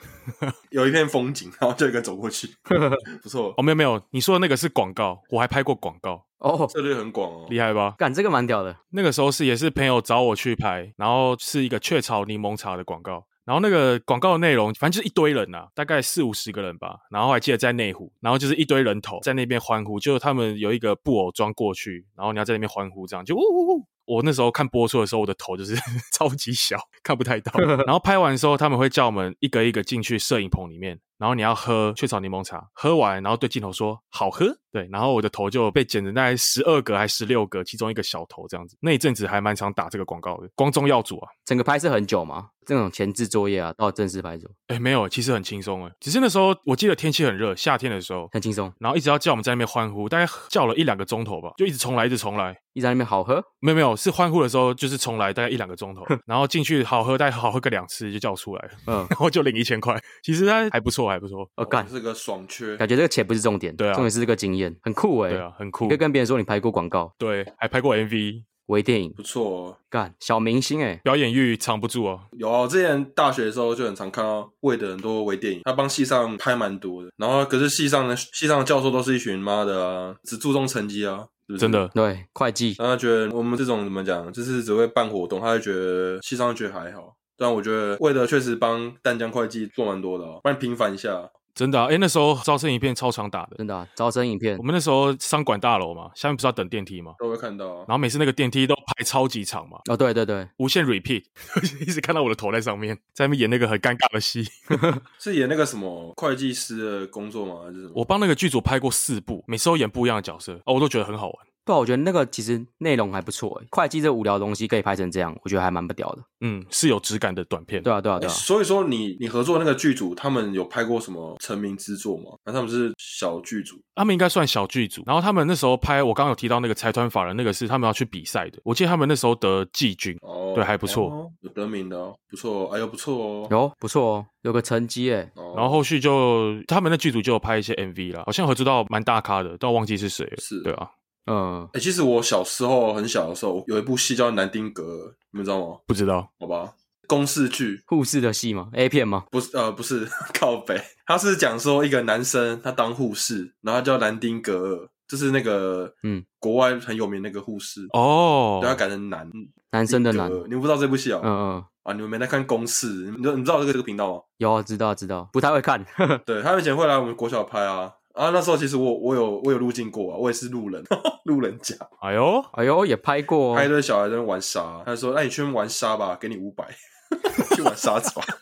有一片风景，然后就一个走过去，不错。哦，没有没有，你说的那个是广告，我还拍过广告哦，策略很广哦，厉害吧？干这个蛮屌的。那个时候是也是朋友找我去拍，然后是一个雀巢柠檬茶的广告。然后那个广告的内容，反正就是一堆人呐、啊，大概四五十个人吧。然后还记得在内湖，然后就是一堆人头在那边欢呼，就是他们有一个布偶装过去，然后你要在那边欢呼，这样就呜呜呜。我那时候看播出的时候，我的头就是 超级小，看不太到。然后拍完的时候，他们会叫我们一个一个进去摄影棚里面。然后你要喝雀巢柠檬茶，喝完然后对镜头说好喝，对，然后我的头就被剪成大概十二格还十六格，其中一个小头这样子。那一阵子还蛮常打这个广告的，光宗耀祖啊。整个拍摄很久吗？这种前置作业啊，到正式拍摄？哎，没有，其实很轻松哎，只是那时候我记得天气很热，夏天的时候很轻松，然后一直要叫我们在那边欢呼，大概叫了一两个钟头吧，就一直重来，一直重来，一直在那边好喝？没有没有，是欢呼的时候就是重来，大概一两个钟头，然后进去好喝，大概好喝个两次就叫出来了，嗯，然后就领一千块，其实还还不错，还不错。哦，干，是个爽缺。感觉这个钱不是重点，对啊，重点是这个经验，很酷哎。对啊，很酷。可以跟别人说你拍过广告，对，还拍过 MV。微电影不错哦，干小明星哎，表演欲藏不住哦。有啊，我之前大学的时候就很常看到魏的很多微电影，他帮系上拍蛮多的。然后可是系上的系上的教授都是一群妈的啊，只注重成绩啊，是不是？真的。对，会计。然后他觉得我们这种怎么讲，就是只会办活动，他就觉得系上觉得还好。但我觉得魏的确实帮淡江会计做蛮多的哦，帮你平反一下。真的啊，哎，那时候招生影片超常打的，真的啊，招生影片。我们那时候商管大楼嘛，下面不是要等电梯嘛？都会看到啊。然后每次那个电梯都排超级长嘛。哦，对对对，无限 repeat，一直看到我的头在上面，在那边演那个很尴尬的戏。是演那个什么会计师的工作吗？还是什么？我帮那个剧组拍过四部，每次都演不一样的角色，哦，我都觉得很好玩。不，我觉得那个其实内容还不错。会计这无聊的东西可以拍成这样，我觉得还蛮不屌的。嗯，是有质感的短片。对啊，对啊，对啊。所以说你你合作那个剧组，他们有拍过什么成名之作吗？那他们是小剧组，他们应该算小剧组。然后他们那时候拍，我刚刚有提到那个财团法人，那个是他们要去比赛的。我记得他们那时候得季军，哦，对，还不错，哦、有得名的哦，不错，哎呦，不错哦，有不错哦，有个成绩哎。哦、然后后续就他们那剧组就有拍一些 MV 啦，好像合作到蛮大咖的，但我忘记是谁了。是，对啊。嗯，哎、欸，其实我小时候很小的时候，有一部戏叫《南丁格尔》，你们知道吗？不知道，好吧，公视剧，护士的戏吗？A 片吗？不是，呃，不是，靠北，他是讲说一个男生他当护士，然后他叫南丁格尔，就是那个嗯，国外很有名那个护士哦，对，他改成男，男生的男，你们不知道这部戏哦？嗯嗯，啊，你们没在看公视，你知你知道这个这个频道吗？有，知道知道，不太会看，对，他以前会来我们国小拍啊。啊，那时候其实我我有我有入镜过啊，我也是路人，路人甲。哎呦哎呦，也拍过，拍一堆小孩在那玩沙。他说：“那你去玩沙吧，给你五百，去玩沙子吧。”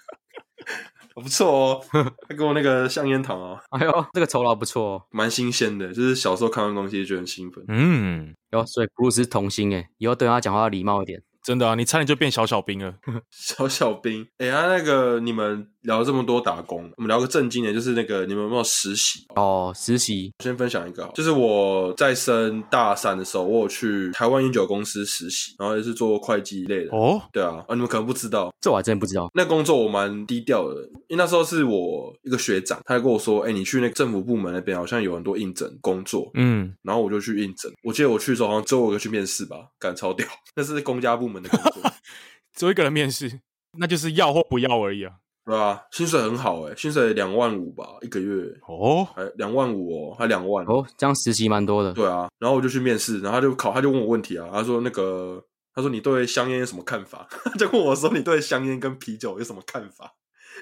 不错哦，他给我那个香烟糖啊。哎呦，这个酬劳不错哦，蛮新鲜的，就是小时候看到东西就觉得很兴奋。嗯，哟，所以布鲁斯童星哎，以后对他讲话要礼貌一点。真的啊，你差点就变小小兵了。小小兵，哎、欸、呀，啊、那个你们聊了这么多打工，我们聊个正经的，就是那个你们有没有实习？哦，实习，我先分享一个，就是我在升大三的时候，我有去台湾饮酒公司实习，然后也是做会计类的。哦，对啊，啊，你们可能不知道，这我还真不知道。那工作我蛮低调的，因为那时候是我一个学长，他还跟我说，哎、欸，你去那个政府部门那边好像有很多应征工作，嗯，然后我就去应征。我记得我去的时候好像只有我一个去面试吧，赶超屌，那是公家部门的工作。只有一个人面试，那就是要或不要而已啊。对啊，薪水很好诶，薪水两万五吧，一个月哦，还两万五哦，还两万哦，这样实习蛮多的。对啊，然后我就去面试，然后他就考，他就问我问题啊，他说那个，他说你对香烟有什么看法？他 就问我说你对香烟跟啤酒有什么看法？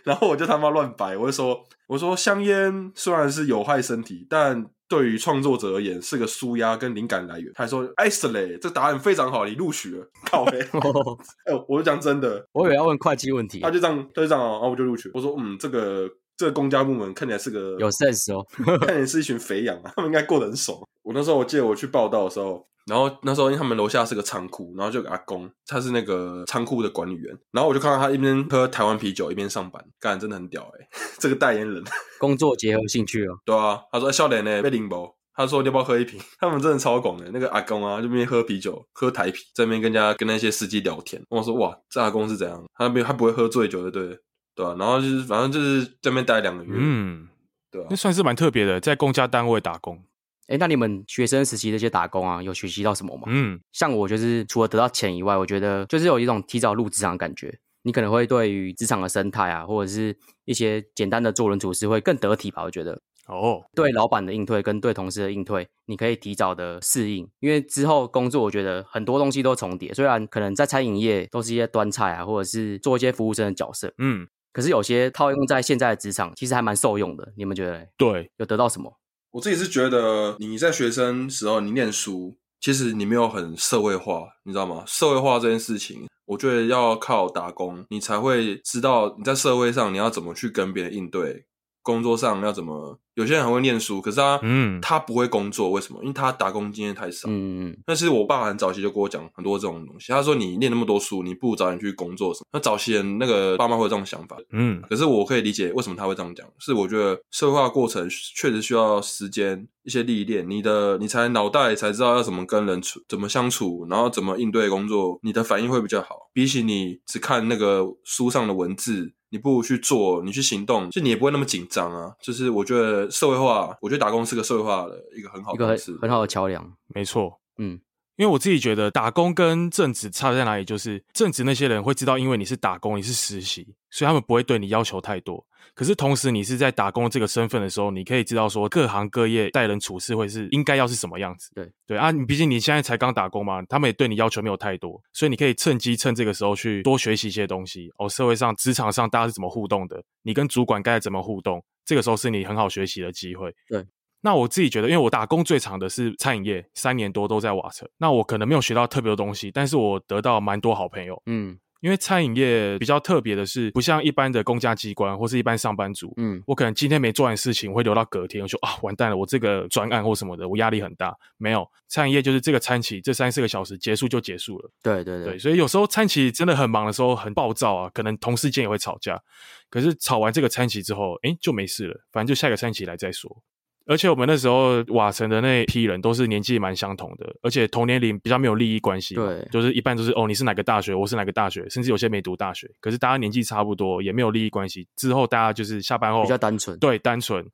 然后我就他妈乱摆，我就说我说香烟虽然是有害身体，但对于创作者而言是个舒压跟灵感来源。他还说哎是嘞，这答案非常好，你录取了，靠北。哎，我就讲真的，我以为要问会计问题，他就这样，他就这样啊，然后我就录取。我说嗯，这个这个公家部门看起来是个有 sense 哦，看起来是一群肥羊啊，他们应该过得很爽。我那时候我记得我去报道的时候。然后那时候因为他们楼下是个仓库，然后就有个阿公，他是那个仓库的管理员。然后我就看到他一边喝台湾啤酒一边上班，干真的很屌哎、欸！这个代言人，工作结合兴趣哦。对啊，他说笑脸呢被领包，他说你要不要喝一瓶？他们真的超广的，那个阿公啊，就边喝啤酒喝台啤，在那边跟人家跟那些司机聊天。我说哇，这阿公是怎样？他没他不会喝醉酒的，对对啊。然后就是反正就是在那边待两个月，嗯，对啊，那算是蛮特别的，在公家单位打工。哎，那你们学生时期这些打工啊，有学习到什么吗？嗯，像我就是除了得到钱以外，我觉得就是有一种提早入职场的感觉。你可能会对于职场的生态啊，或者是一些简单的做人处事会更得体吧。我觉得，哦，对老板的应对跟对同事的应对，你可以提早的适应，因为之后工作我觉得很多东西都重叠。虽然可能在餐饮业都是一些端菜啊，或者是做一些服务生的角色，嗯，可是有些套用在现在的职场，其实还蛮受用的。你们觉得？对，有得到什么？我自己是觉得你在学生时候你念书，其实你没有很社会化，你知道吗？社会化这件事情，我觉得要靠打工，你才会知道你在社会上你要怎么去跟别人应对，工作上要怎么。有些人很会念书，可是他，嗯，他不会工作，为什么？因为他打工经验太少。嗯嗯。但是我爸很早期就跟我讲很多这种东西。他说：“你念那么多书，你不如早点去工作什么？”那早期人那个爸妈会有这种想法。嗯。可是我可以理解为什么他会这样讲，是我觉得社会化过程确实需要时间、一些历练，你的你才脑袋才知道要怎么跟人处、怎么相处，然后怎么应对工作，你的反应会比较好。比起你只看那个书上的文字，你不如去做，你去行动，就你也不会那么紧张啊。就是我觉得社会化，我觉得打工是个社会化的一个很好的，一个，很好的桥梁。没错，嗯。因为我自己觉得打工跟正职差在哪里，就是正职那些人会知道，因为你是打工，你是实习，所以他们不会对你要求太多。可是同时，你是在打工这个身份的时候，你可以知道说各行各业待人处事会是应该要是什么样子。对对啊，你毕竟你现在才刚打工嘛，他们也对你要求没有太多，所以你可以趁机趁这个时候去多学习一些东西。哦，社会上、职场上大家是怎么互动的？你跟主管该怎么互动？这个时候是你很好学习的机会。对。那我自己觉得，因为我打工最长的是餐饮业，三年多都在瓦城。那我可能没有学到特别的东西，但是我得到蛮多好朋友。嗯，因为餐饮业比较特别的是，不像一般的公家机关或是一般上班族。嗯，我可能今天没做完事情，我会留到隔天，我说啊，完蛋了，我这个专案或什么的，我压力很大。没有，餐饮业就是这个餐期这三四个小时结束就结束了。对对对，对，所以有时候餐期真的很忙的时候很暴躁啊，可能同事间也会吵架。可是吵完这个餐期之后，诶，就没事了，反正就下个餐期来再说。而且我们那时候瓦城的那一批人都是年纪蛮相同的，而且同年龄比较没有利益关系，对，就是一般都是哦，你是哪个大学，我是哪个大学，甚至有些没读大学，可是大家年纪差不多，也没有利益关系。之后大家就是下班后比较单纯，对，单纯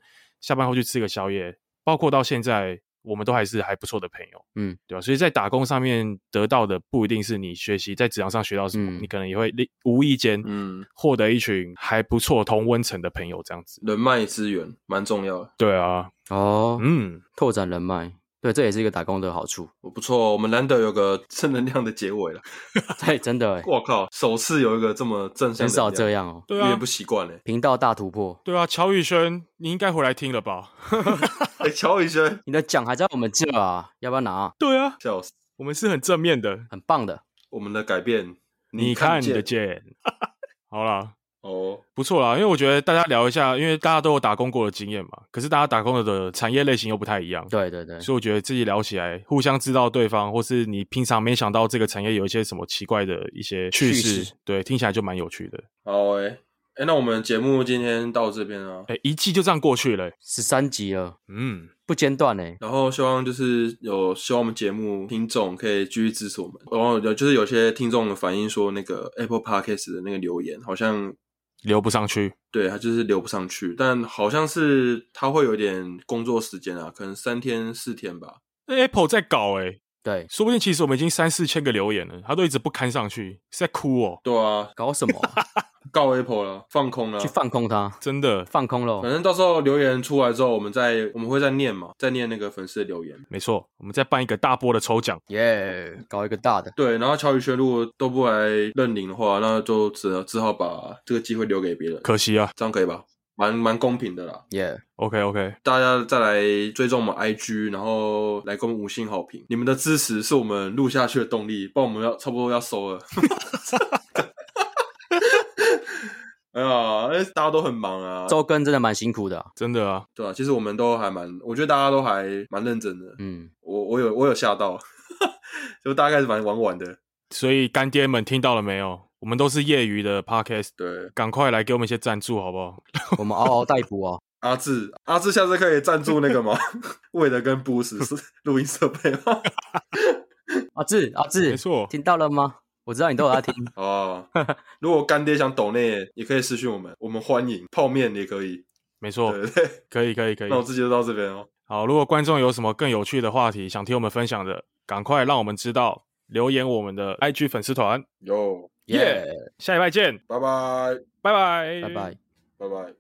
下班后去吃个宵夜，包括到现在。我们都还是还不错的朋友，嗯，对吧？所以在打工上面得到的不一定是你学习在职场上学到什么，嗯、你可能也会无意间，嗯，获得一群还不错同温层的朋友，这样子。人脉资源蛮重要的。对啊，哦，嗯，拓展人脉，对，这也是一个打工的好处。我不错，我们难得有个正能量的结尾了。对，真的，我靠，首次有一个这么正向，很少这样哦，对啊，有点不习惯嘞。频道大突破，对啊，乔宇轩，你应该回来听了吧？哎，乔宇轩，你的奖还在我们这啊，要不要拿？对啊，笑死，我们是很正面的，很棒的。我们的改变，你看你的见。好啦，哦，不错啦，因为我觉得大家聊一下，因为大家都有打工过的经验嘛，可是大家打工的产业类型又不太一样。对对对，所以我觉得自己聊起来，互相知道对方，或是你平常没想到这个产业有一些什么奇怪的一些趣事，对，听起来就蛮有趣的。好诶、欸哎，那我们节目今天到这边啊，哎，一季就这样过去了，十三集了，嗯，不间断呢。然后希望就是有希望我们节目听众可以继续支持我们。然后有就是有些听众反映说，那个 Apple Podcast 的那个留言好像留不上去，对，他就是留不上去，但好像是他会有点工作时间啊，可能三天四天吧。那 Apple 在搞哎，对，说不定其实我们已经三四千个留言了，他都一直不看上去，是在哭哦。对啊，搞什么？告 Apple 了，放空了，去放空它，真的放空了。反正到时候留言出来之后，我们再我们会再念嘛，再念那个粉丝的留言。没错，我们再办一个大波的抽奖，耶、yeah，搞一个大的。对，然后乔宇轩如果都不来认领的话，那就只只好把这个机会留给别人。可惜啊，这样可以吧？蛮蛮公平的啦。耶、yeah.，OK OK，大家再来追踪我们 IG，然后来给我们五星好评。你们的支持是我们录下去的动力，不然我们要差不多要收了。哎呀，大家都很忙啊，周更真的蛮辛苦的、啊，真的啊，对啊，其实我们都还蛮，我觉得大家都还蛮认真的。嗯，我我有我有吓到，就大概是蛮玩玩玩的。所以干爹们听到了没有？我们都是业余的 podcast，对，赶快来给我们一些赞助好不好？我们嗷嗷待哺啊。阿志，阿志下次可以赞助那个吗？为了跟 Boost 是录音设备吗？阿志，阿志，没错，听到了吗？我知道你都有在听 哦。如果干爹想抖那，也可以私讯我们，我们欢迎泡面也可以。没错，可以，可以，可以。那我这边就到这边哦。好，如果观众有什么更有趣的话题想听我们分享的，赶快让我们知道，留言我们的 IG 粉丝团。有耶，下一拜见，拜拜，拜拜，拜拜，拜拜。